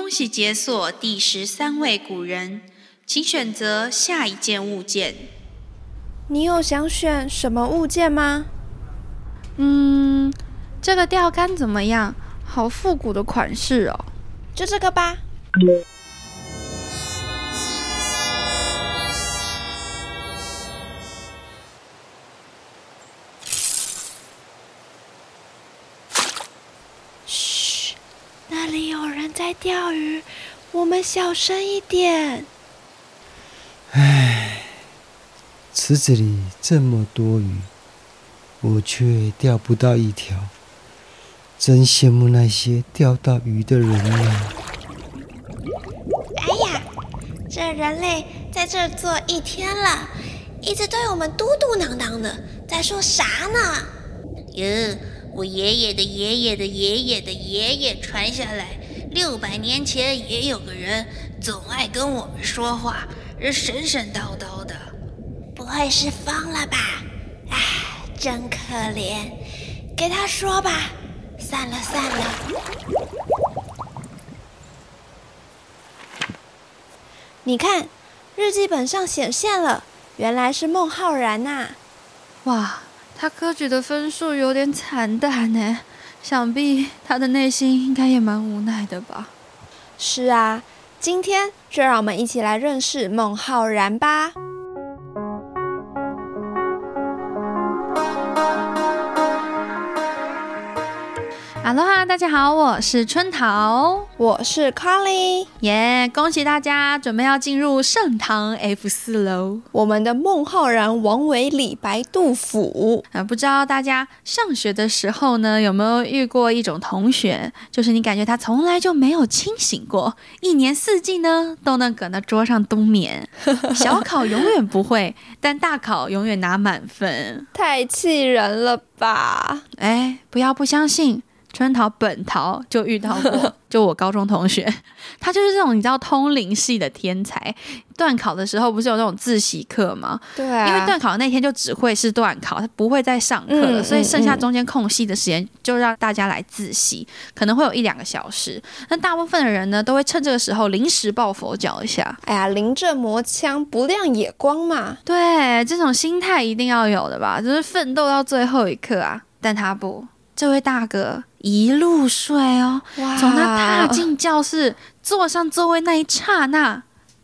恭喜解锁第十三位古人，请选择下一件物件。你有想选什么物件吗？嗯，这个钓竿怎么样？好复古的款式哦。就这个吧。我们小声一点。唉，池子里这么多鱼，我却钓不到一条，真羡慕那些钓到鱼的人呀！哎呀，这人类在这坐一天了，一直对我们嘟嘟囔囔的，在说啥呢？嗯，我爷爷的爷爷的爷爷的爷爷传下来，六百年前也有个人总爱跟我们说话，神神叨叨的。不会是疯了吧？唉，真可怜，给他说吧。散了，散了。你看，日记本上显现了，原来是孟浩然呐、哇，他科举的分数有点惨淡呢，想必他的内心应该也蛮无奈的吧。是啊，今天就让我们一起来认识孟浩然吧。哈喽哈，大家好，我是春桃，我是 Carly，耶恭喜大家准备要进入盛唐 F 四喽。我们的孟浩然、王维、李白、杜甫。啊，不知道大家上学的时候呢，有没有遇过一种同学，就是你感觉他从来就没有清醒过，一年四季呢都能搁那桌上冬眠，小考永远不会，但大考永远拿满分。太气人了吧！哎，不要不相信，春桃本桃就遇到过，就我高中同学，他就是这种你知道通灵系的天才。段考的时候不是有那种自习课吗？对啊，因为段考那天就只会是段考，他不会再上课了，嗯所以剩下中间空隙的时间就让大家来自习，可能会有一两个小时。那大部分的人呢，都会趁这个时候临时抱佛脚一下。哎呀，临阵磨枪，不亮也光嘛。对，这种心态一定要有的吧，就是奋斗到最后一刻啊。但他不，这位大哥一路睡哦，哇从他踏进教室、坐上座位那一刹那。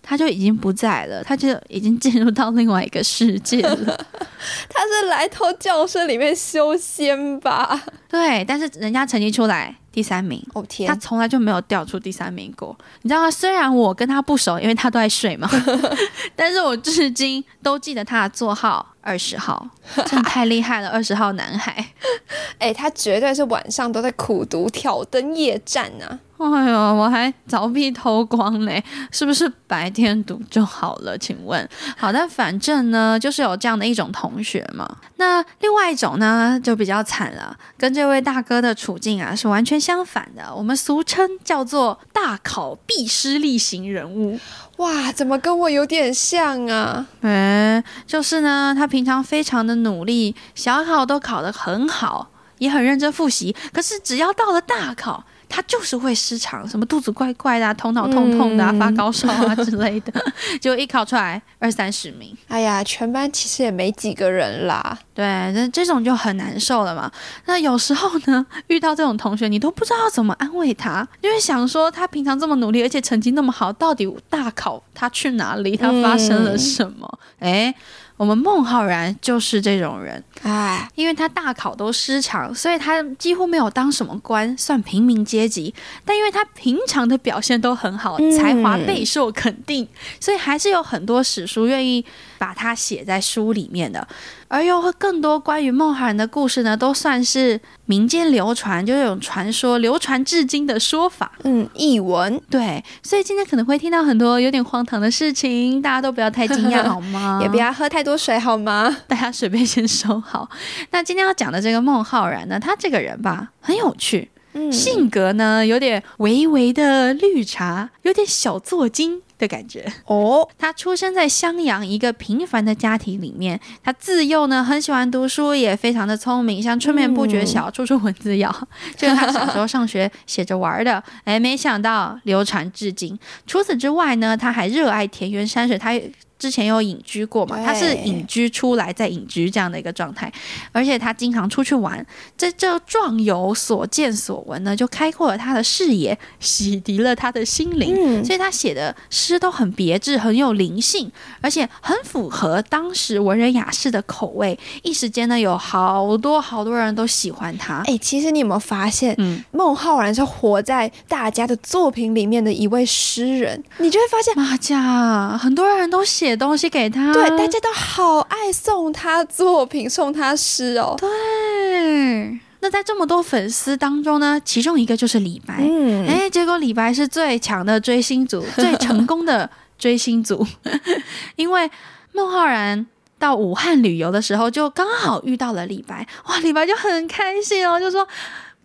他就已经不在了，他就已经进入到另外一个世界了。他是来偷教室里面修仙吧？对，但是人家成绩出来第三名，哦天他从来就没有掉出第三名过。你知道吗？虽然我跟他不熟，因为他都在睡嘛，但是我至今都记得他的座号二十号，真的太厉害了，二十号男孩。哎，他绝对是晚上都在苦读挑灯夜战啊！哎呦，我还凿壁偷光嘞，是不是白天读就好了？请问，好，但反正呢，就是有这样的一种同学嘛。那另外一种呢，就比较惨了，跟这位大哥的处境啊是完全相反的。我们俗称叫做大考必失利型人物。哇，怎么跟我有点像啊？嗯，就是呢，他平常非常的努力，小考都考得很好，也很认真复习。可是只要到了大考，他就是会失常，什么肚子怪怪的、啊、头脑痛痛的、啊、嗯发高烧啊之类的。结果一考出来二三十名，哎呀，全班其实也没几个人啦。对，那这种就很难受了嘛。那有时候呢，遇到这种同学，你都不知道要怎么安慰他，因为想说他平常这么努力，而且成绩那么好，到底大考他去哪里？他发生了什么？哎、我们孟浩然就是这种人。哎，因为他大考都失常，所以他几乎没有当什么官，算平民阶级。但因为他平常的表现都很好，嗯才华备受肯定，所以还是有很多史书愿意把它写在书里面的。而有更多关于孟浩然的故事呢，都算是民间流传，就是有传说流传至今的说法。嗯，译文对，所以今天可能会听到很多有点荒唐的事情，大家都不要太惊讶 好吗？也不要喝太多水好吗？大家水杯先收好。那今天要讲的这个孟浩然呢，他这个人吧很有趣，嗯性格呢有点微微的绿茶，有点小作精的感觉。哦，他出生在襄阳一个平凡的家庭里面，他自幼呢很喜欢读书，也非常的聪明，像春眠不觉晓，处处蚊子咬，就是他小时候上学写着玩的。哎，没想到流传至今。除此之外呢，他还热爱田园山水，他。之前有隐居过嘛？他是隐居出来再隐居这样的一个状态，而且他经常出去玩，这这壮游所见所闻呢，就开阔了他的视野，洗涤了他的心灵。嗯所以他写的诗都很别致，很有灵性，而且很符合当时文人雅士的口味。一时间呢，有好多好多人都喜欢他。哎、其实你有没有发现，嗯，孟浩然是活在大家的作品里面的一位诗人，你就会发现，马甲，很多人都写东西给他，对，大家都好爱送他作品、送他诗哦。对。那在这么多粉丝当中呢，其中一个就是李白。嗯，哎，结果李白是最强的追星族，最成功的追星族，因为孟浩然。到武汉旅游的时候，就刚好遇到了李白，哇，李白就很开心哦，就说：“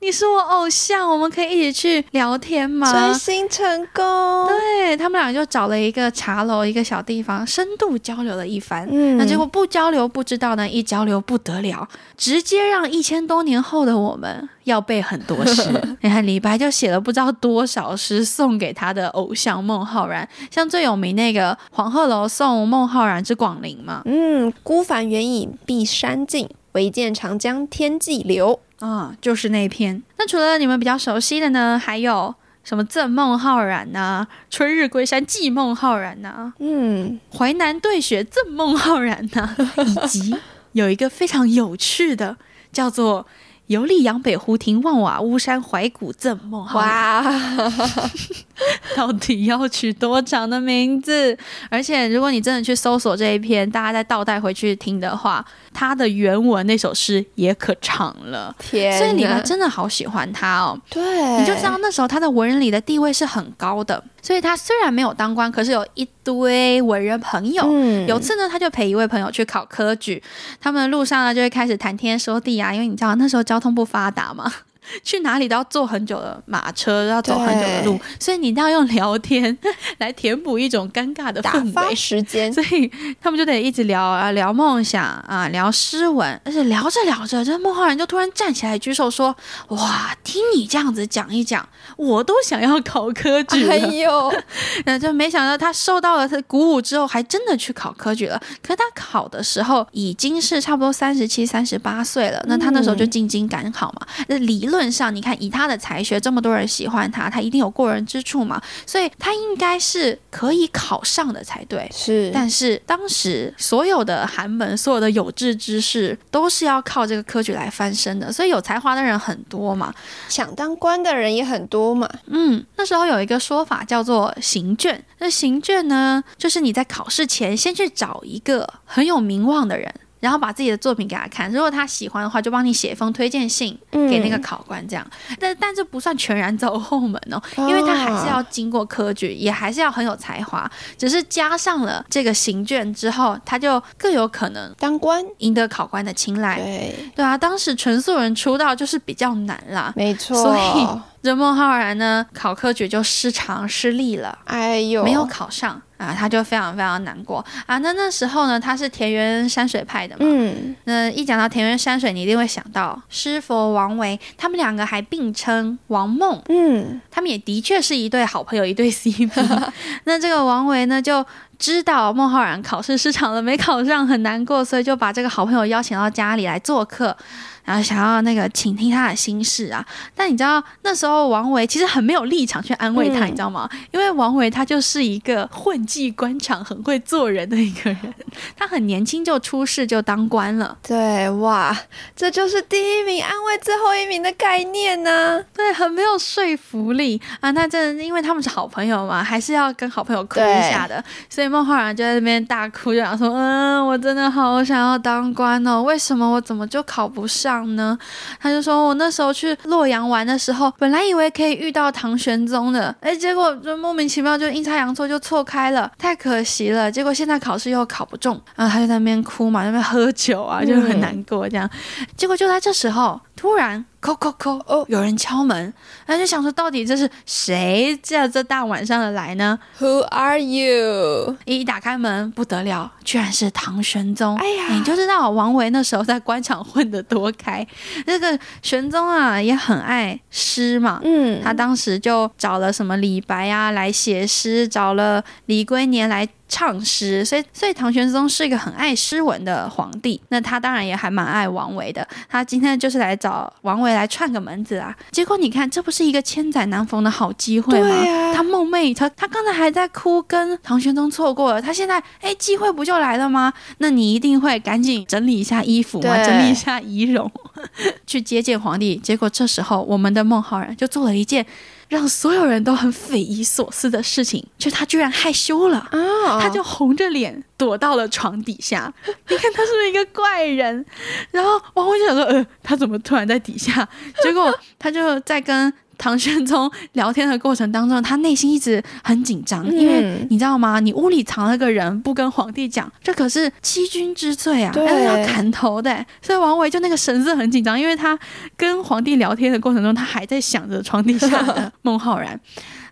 你是我偶像，我们可以一起去聊天吗？”追星成功。对他们俩就找了一个茶楼，一个小地方，深度交流了一番。嗯那结果不交流不知道呢，一交流不得了，直接让一千多年后的我们要背很多诗。你看李白就写了不知道多少诗送给他的偶像孟浩然，像最有名那个《黄鹤楼送孟浩然之广陵》嘛，嗯，孤帆远影碧山尽，唯见长江天际流。啊、就是那一篇。那除了你们比较熟悉的呢，还有什么赠孟浩然呐、春日归山寄孟浩然呐、嗯，淮南对雪赠孟浩然呐、以及有一个非常有趣的，叫做“游历阳北湖亭望瓦巫山怀古赠孟浩然”。哇，到底要取多长的名字？而且如果你真的去搜索这一篇，大家再倒带回去听的话，它的原文那首诗也可长了。天！所以你们真的好喜欢他哦。对，你就知道那时候他在文人里的地位是很高的，所以他虽然没有当官，可是有一堆文人朋友。嗯有次呢，他就陪一位朋友去考科举，他们路上呢就会开始谈天说地啊，因为你知道那时候交通不发达嘛。去哪里都要坐很久的马车，要走很久的路，所以你一定要用聊天来填补一种尴尬的打氛发围。时间。所以他们就得一直聊啊，聊梦想啊，聊诗文，而且聊着聊着，这孟浩然就突然站起来举手说：“哇，听你这样子讲一讲，我都想要考科举了。哎呦，那就没想到他受到了他的鼓舞之后，还真的去考科举了。可他考的时候已经是差不多三十七、三十八岁了。那他那时候就进京赶考嘛。那理论上，你看以他的才学，这么多人喜欢他，他一定有过人之处嘛。所以他应该是可以考上的才对。是，但是当时所有的寒门、所有的有志之士，都是要靠这个科举来翻身的，所以有才华的人很多嘛。想当官的人也很多嘛。嗯，那时候有一个说法叫做行卷。那行卷呢，就是你在考试前先去找一个很有名望的人。然后把自己的作品给他看，如果他喜欢的话，就帮你写一封推荐信给那个考官，这样。但但这不算全然走后门哦，因为他还是要经过科举，也还是要很有才华，只是加上了这个行卷之后，他就更有可能当官，赢得考官的青睐。对，对啊，当时纯素人出道就是比较难啦，没错。所以这孟浩然呢，考科举就失常失利了，哎呦，没有考上啊，他就非常非常难过啊。那那时候呢，他是田园山水派的嘛，嗯，那一讲到田园山水，你一定会想到师佛王维，他们两个还并称王梦，嗯，他们也的确是一对好朋友，一对 CP。那这个王维呢，就知道孟浩然考试失常了，没考上，很难过，所以就把这个好朋友邀请到家里来做客。然后想要那个倾听他的心事啊，但你知道那时候王维其实很没有立场去安慰他，嗯你知道吗？因为王维他就是一个混迹官场、很会做人的一个人，他很年轻就出仕就当官了，对，哇，这就是第一名安慰最后一名的概念呢、对，很没有说服力啊。那真的因为他们是好朋友嘛，还是要跟好朋友哭一下的，所以孟浩然就在那边大哭，就想说：“嗯，我真的好想要当官哦，为什么我怎么就考不上呢？”他就说：“我那时候去洛阳玩的时候，本来以为可以遇到唐玄宗的，哎，结果就莫名其妙就阴差阳错就错开了，太可惜了。结果现在考试又考不中，然后，他就在那边哭嘛，在那边喝酒啊，就很难过这样。结果就在这时候，突突然，叩叩叩，哦，有人敲门，他就想说，到底这是谁在这大晚上的来呢？Who are you？一打开门，不得了，居然是唐玄宗。哎呀你就知道王维那时候在官场混得多开。那个玄宗啊，也很爱诗嘛。嗯，他当时就找了什么李白啊来写诗，找了李龟年来唱诗，所以所以唐玄宗是一个很爱诗文的皇帝。那他当然也还蛮爱王维的。他今天就是来找王维来串个门子啊。结果你看，这不是一个千载难逢的好机会吗？啊他梦寐以求，他刚才还在哭，跟唐玄宗错过了，他现在哎，机会不就来了吗？那你一定会赶紧整理一下衣服嘛，对整理一下仪容，去接见皇帝。结果这时候，我们的孟浩然就做了一件让所有人都很匪夷所思的事情，就他居然害羞了。啊，他就红着脸躲到了床底下。你看他是不是一个怪人？然后王红就想说，呃，他怎么突然在底下？结果他就在跟唐玄宗聊天的过程当中，他内心一直很紧张，因为嗯你知道吗？你屋里藏了个人，不跟皇帝讲，这可是欺君之罪啊，要砍头的。所以王维就那个神色很紧张，因为他跟皇帝聊天的过程中，他还在想着床底下的 孟浩然。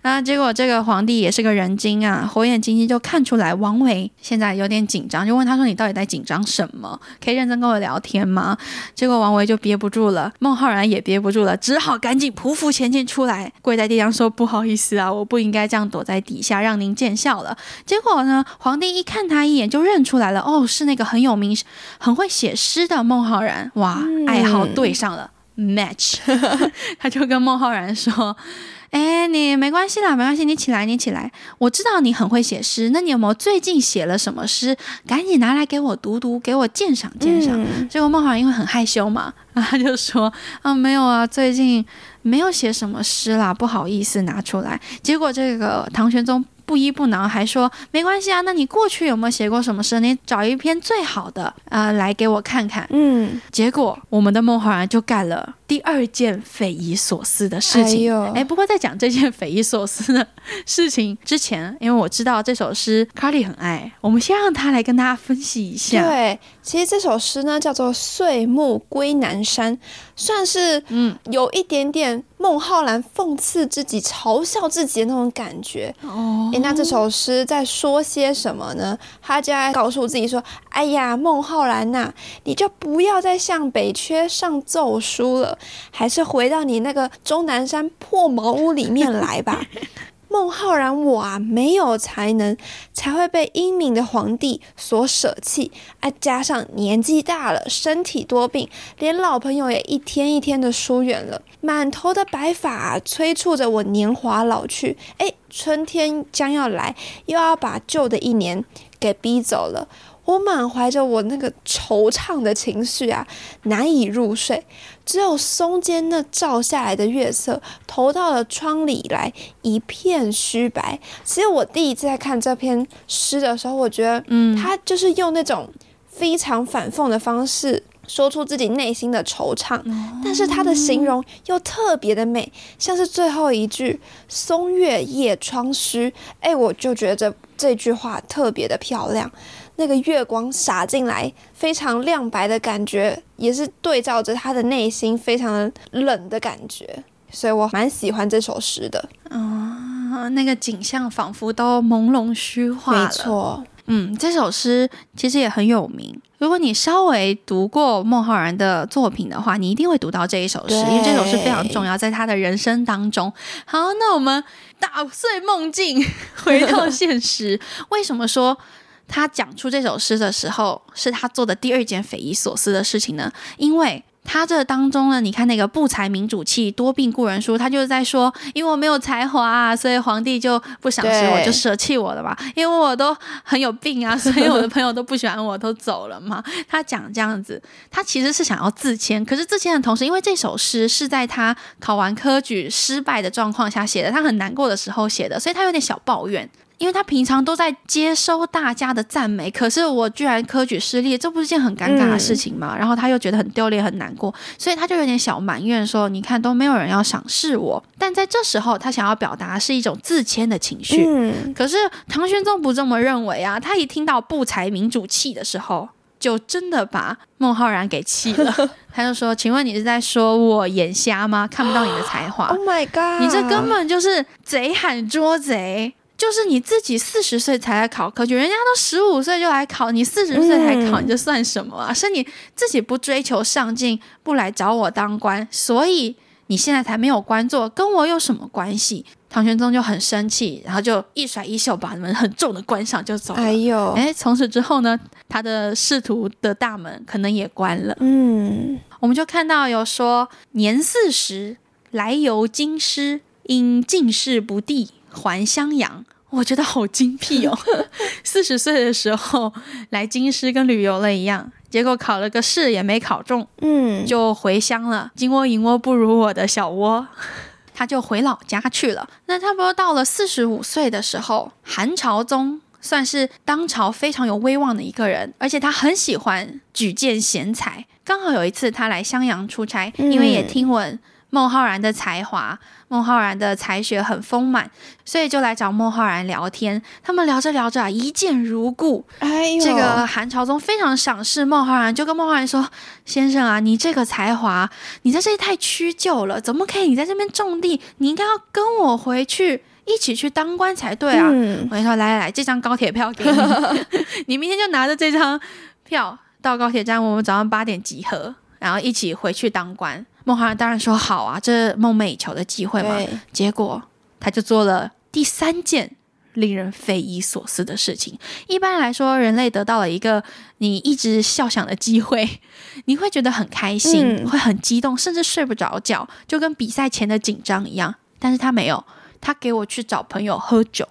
那结果这个皇帝也是个人精啊，火眼金睛就看出来王维现在有点紧张，就问他说：“你到底在紧张什么？可以认真跟我聊天吗？”结果王维就憋不住了，孟浩然也憋不住了，只好赶紧匍匐前进出来，跪在地上说：“不好意思啊，我不应该这样躲在底下，让您见笑了。”结果呢，皇帝一看他一眼就认出来了，哦，是那个很有名、很会写诗的孟浩然，哇，爱好对上了。match，他就跟孟浩然说：“哎，你没关系啦，没关系，你起来，你起来。我知道你很会写诗，那你有没有最近写了什么诗？赶紧拿来给我读读，给我鉴赏鉴赏。嗯结果孟浩然因为很害羞嘛，然后他就说：“啊，没有啊，最近没有写什么诗啦，不好意思拿出来。”结果这个唐玄宗。不依不挠，还说没关系啊。那你过去有没有写过什么诗？你找一篇最好的，呃，来给我看看。嗯，结果我们的孟浩然就干了第二件匪夷所思的事情。哎不过在讲这件匪夷所思的事情之前，因为我知道这首诗 Carly 很爱，我们先让他来跟大家分析一下。对，其实这首诗呢叫做《岁暮归南山》，算是嗯有一点点孟浩然讽刺自己、嘲笑自己的那种感觉。哦诶，那这首诗在说些什么呢？他就在告诉自己说：“哎呀，孟浩然呐、你就不要再向北阙上奏书了，还是回到你那个终南山破茅屋里面来吧。” 孟浩然我啊，没有才能，才会被英明的皇帝所舍弃啊！加上年纪大了，身体多病，连老朋友也一天一天的疏远了，满头的白发、催促着我年华老去。哎，春天将要来，又要把旧的一年给逼走了。我满怀着我那个惆怅的情绪啊，难以入睡。只有松间那照下来的月色，投到了窗里来，一片虚白。其实我第一次在看这篇诗的时候，我觉得，嗯他就是用那种非常反讽的方式。说出自己内心的惆怅，但是他的形容又特别的美，像是最后一句“松月夜窗虚”，哎，我就觉得这这句话特别的漂亮。那个月光洒进来，非常亮白的感觉，也是对照着他的内心非常的冷的感觉，所以我蛮喜欢这首诗的。啊，那个景象仿佛都朦胧虚化了。没错，嗯，这首诗其实也很有名。如果你稍微读过孟浩然的作品的话，你一定会读到这一首诗，因为这首诗非常重要，在他的人生当中。好，那我们打碎梦境，回到现实。为什么说他讲出这首诗的时候，是他做的第二件匪夷所思的事情呢？因为他这当中呢，你看那个不才民主气，多病故人书，他就是在说，因为我没有才华、啊，所以皇帝就不赏识我，就舍弃我了吧？因为我都很有病啊，所以我的朋友都不喜欢我，都走了嘛。他讲这样子，他其实是想要自谦，可是自谦的同时，因为这首诗是在他考完科举失败的状况下写的，他很难过的时候写的，所以他有点小抱怨。因为他平常都在接收大家的赞美，可是我居然科举失利，这不是件很尴尬的事情吗？然后他又觉得很丢脸、很难过，所以他就有点小埋怨说：“你看都没有人要赏识我。”但在这时候，他想要表达是一种自谦的情绪。嗯，可是唐玄宗不这么认为啊！他一听到不才民主气的时候，就真的把孟浩然给气了。他就说：“请问你是在说我眼瞎吗？看不到你的才华？Oh my god！你这根本就是贼喊捉贼！就是你自己四十岁才来考科举，人家都十五岁就来考，你四十岁才考，嗯你这算什么啊？是你自己不追求上进，不来找我当官，所以你现在才没有官做，跟我有什么关系？”唐玄宗就很生气，然后就一甩衣袖，把门很重的关上就走了。哎呦，哎，从此之后呢，他的仕途的大门可能也关了。嗯，我们就看到有说年四十来由京师，因进士不第还襄阳。我觉得好精辟哦！四十岁的时候来京师跟旅游了一样，结果考了个试也没考中，嗯，就回乡了。金窝银窝不如我的小窝，他就回老家去了。那差不多到了四十五岁的时候，韩朝宗算是当朝非常有威望的一个人，而且他很喜欢举荐贤才。刚好有一次他来襄阳出差，嗯因为也听闻孟浩然的才华，孟浩然的才学很丰满，所以就来找孟浩然聊天。他们聊着聊着啊，一见如故，哎呦，这个韩朝宗非常赏识孟浩然，就跟孟浩然说：“先生啊，你这个才华，你在这里太屈就了，怎么可以你在这边种地？你应该要跟我回去，一起去当官才对啊！”嗯我跟你说，来来来，这张高铁票给你，你明天就拿着这张票到高铁站，我们早上八点集合，然后一起回去当官。孟浩然当然说好啊，这梦寐以求的机会嘛。结果他就做了第三件令人匪夷所思的事情。一般来说，人类得到了一个你一直笑想的机会，你会觉得很开心，嗯会很激动，甚至睡不着觉，就跟比赛前的紧张一样。但是他没有，他给我去找朋友喝酒，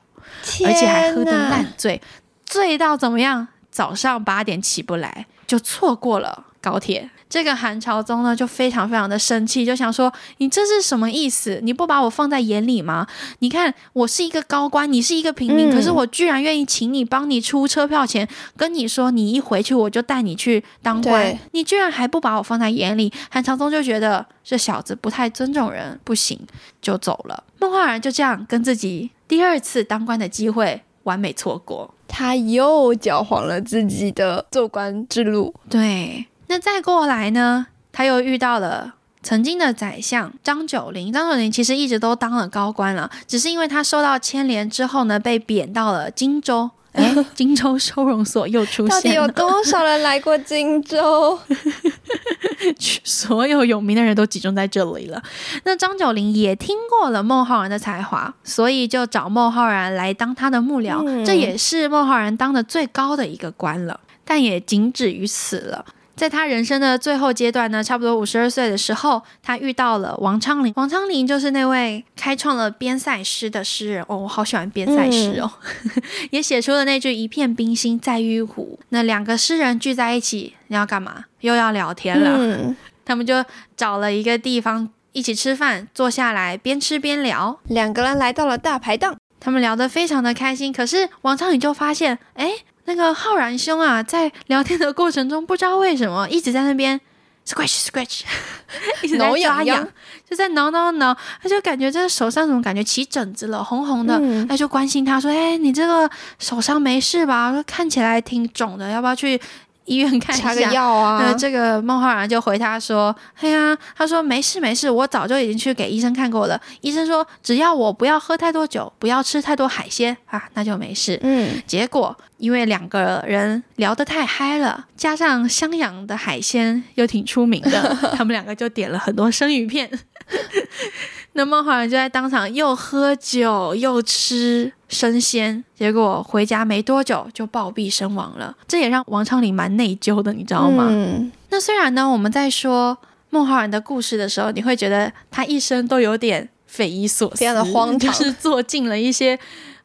而且还喝得烂醉，醉到怎么样？早上八点起不来，就错过了高铁。这个韩朝宗呢，就非常非常的生气，就想说：你这是什么意思？你不把我放在眼里吗？你看，我是一个高官，你是一个平民，嗯可是我居然愿意请你帮你出车票钱，跟你说你一回去我就带你去当官，你居然还不把我放在眼里。韩朝宗就觉得这小子不太尊重人，不行，就走了。孟浩然就这样跟自己第二次当官的机会完美错过。他又搅黄了自己的做官之路。对，那再过来呢，他又遇到了曾经的宰相张九龄。张九龄其实一直都当了高官了，只是因为他受到牵连之后呢，被贬到了荆州。哎，荆州收容所又出现到底有，多少人来过荆州？所有有名的人都集中在这里了。那张九龄也听过了孟浩然的才华，所以就找孟浩然来当他的幕僚，嗯这也是孟浩然当的最高的一个官了，但也仅止于此了。在他人生的最后阶段呢，差不多五十二岁的时候，他遇到了王昌龄。王昌龄就是那位开创了边塞诗的诗人哦，我好喜欢边塞诗哦，也写出了那句“一片冰心在玉壶”。那两个诗人聚在一起，你要干嘛？又要聊天了。嗯，他们就找了一个地方一起吃饭，坐下来边吃边聊。两个人来到了大排档，他们聊得非常的开心，可是王昌龄就发现，哎，那个浩然兄啊，在聊天的过程中，不知道为什么一直在那边 scratch scratch，一直在挠抓痒痒痒，就在挠挠挠，他就感觉这个手上怎么感觉起疹子了，红红的，嗯他就关心他说，哎，你这个手上没事吧？说看起来挺肿的，要不要去医院看一下？个药啊那，，这个孟浩然就回他说：“哎呀，他说没事没事，我早就已经去给医生看过了。医生说只要我不要喝太多酒，不要吃太多海鲜啊，那就没事。嗯，结果因为两个人聊得太嗨了，加上襄阳的海鲜又挺出名的，他们两个就点了很多生鱼片。那孟浩然就在当场又喝酒又吃生鲜，结果回家没多久就暴毙身亡了。这也让王昌龄蛮内疚的，你知道吗？嗯，那虽然呢，我们在说孟浩然的故事的时候，你会觉得他一生都有点匪夷所思，非常的荒唐就是做尽了一些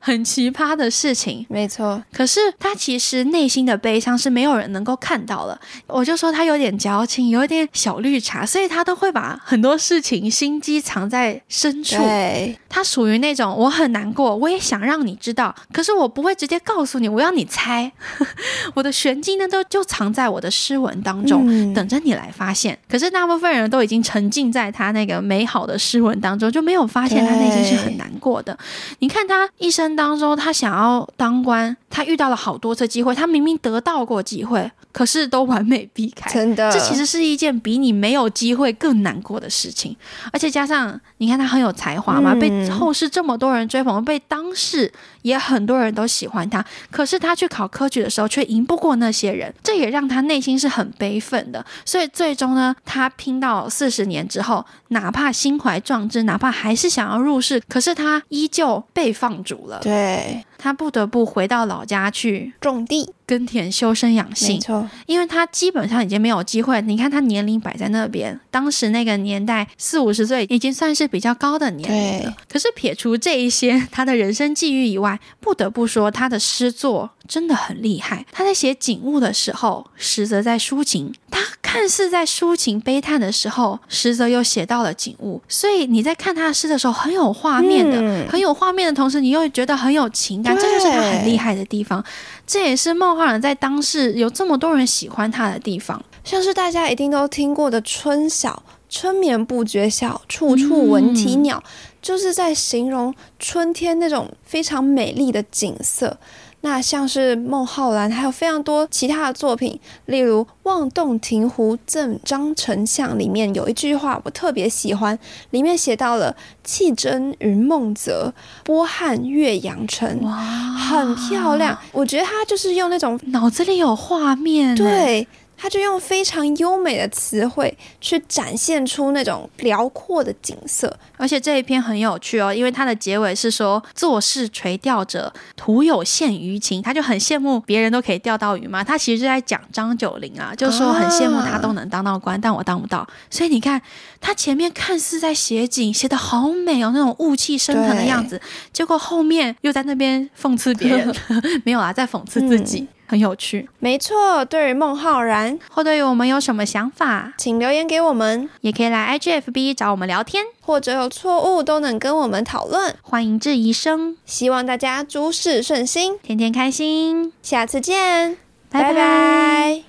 很奇葩的事情。没错，可是他其实内心的悲伤是没有人能够看到的。我就说他有点矫情，有点小绿茶，所以他都会把很多事情心机藏在深处。对，他属于那种我很难过，我也想让你知道，可是我不会直接告诉你，我要你猜。我的玄机呢，都就藏在我的诗文当中，嗯等着你来发现。可是大部分人都已经沉浸在他那个美好的诗文当中，就没有发现他内心是很难过的。你看他一生当中，他想要当官，他遇到了好多次机会，他明明得到过机会，可是都完美避开。真的，这其实是一件比你没有机会更难过的事情，而且加上你看他很有才华嘛，嗯。被后世这么多人追捧，被当世也很多人都喜欢他，可是他去考科举的时候却赢不过那些人，这也让他内心是很悲愤的。所以最终呢，他拼到四十年之后，哪怕心怀壮志，哪怕还是想要入仕，可是他依旧被放逐了，对他不得不回到老家去种地，耕田修身养没性。错，因为他基本上已经没有机会。你看他年龄摆在那边，当时那个年代四五十岁已经算是比较高的年龄了。可是撇除这一些他的人生际遇以外，不得不说他的诗作真的很厉害。他在写景物的时候，实则在抒情；他看似在抒情悲叹的时候，实则又写到了景物。所以你在看他的诗的时候，很有画面的，嗯很有画面的同时，你又觉得很有情感，这就是他很厉害的地方。这也是孟浩然在当时有这么多人喜欢他的地方。像是大家一定都听过的“春晓”，春眠不觉晓，处处闻啼鸟，就是在形容春天那种非常美丽的景色。那像是孟浩然，还有非常多其他的作品，例如《望洞庭湖赠张丞相》里面有一句话我特别喜欢，里面写到了“气蒸云梦泽，波撼岳阳城”，哇，很漂亮。我觉得他就是用那种脑子里有画面。，对，他就用非常优美的词汇去展现出那种辽阔的景色。而且这一篇很有趣哦，因为它的结尾是说“做事垂钓者，徒有羡鱼情”，他就很羡慕别人都可以钓到鱼嘛。他其实是在讲张九龄啊，就说很羡慕他都能当到官，但我当不到。所以你看，他前面看似在写景，写的好美哦，那种雾气升腾的样子，结果后面又在那边讽刺别人，没有啊，在讽刺自己，很有趣。没错，对于孟浩然，或对于我们有什么想法，请留言给我们，也可以来 IGFB 找我们聊天，或者有错误都能跟我们讨论。欢迎质疑声，希望大家诸事顺心，天天开心，下次见，拜。拜拜